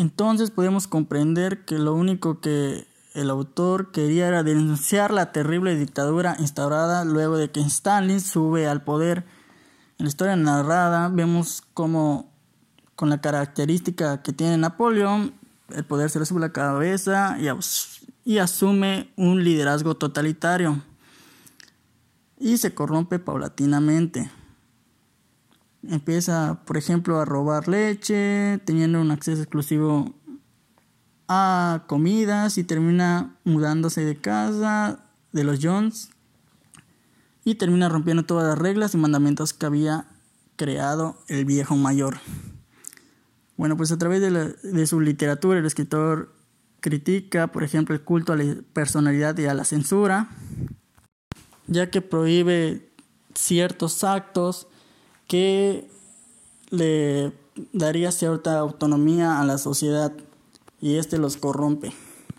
Entonces podemos comprender que lo único que el autor quería era denunciar la terrible dictadura instaurada luego de que Stalin sube al poder. En la historia narrada vemos cómo con la característica que tiene Napoleón, el poder se le sube la cabeza y, y asume un liderazgo totalitario y se corrompe paulatinamente. Empieza, por ejemplo, a robar leche, teniendo un acceso exclusivo a comidas y termina mudándose de casa de los Jones y termina rompiendo todas las reglas y mandamientos que había creado el viejo mayor. Bueno, pues a través de, de su literatura el escritor critica, por ejemplo, el culto a la personalidad y a la censura, ya que prohíbe ciertos actos que le daría cierta autonomía a la sociedad y este los corrompe.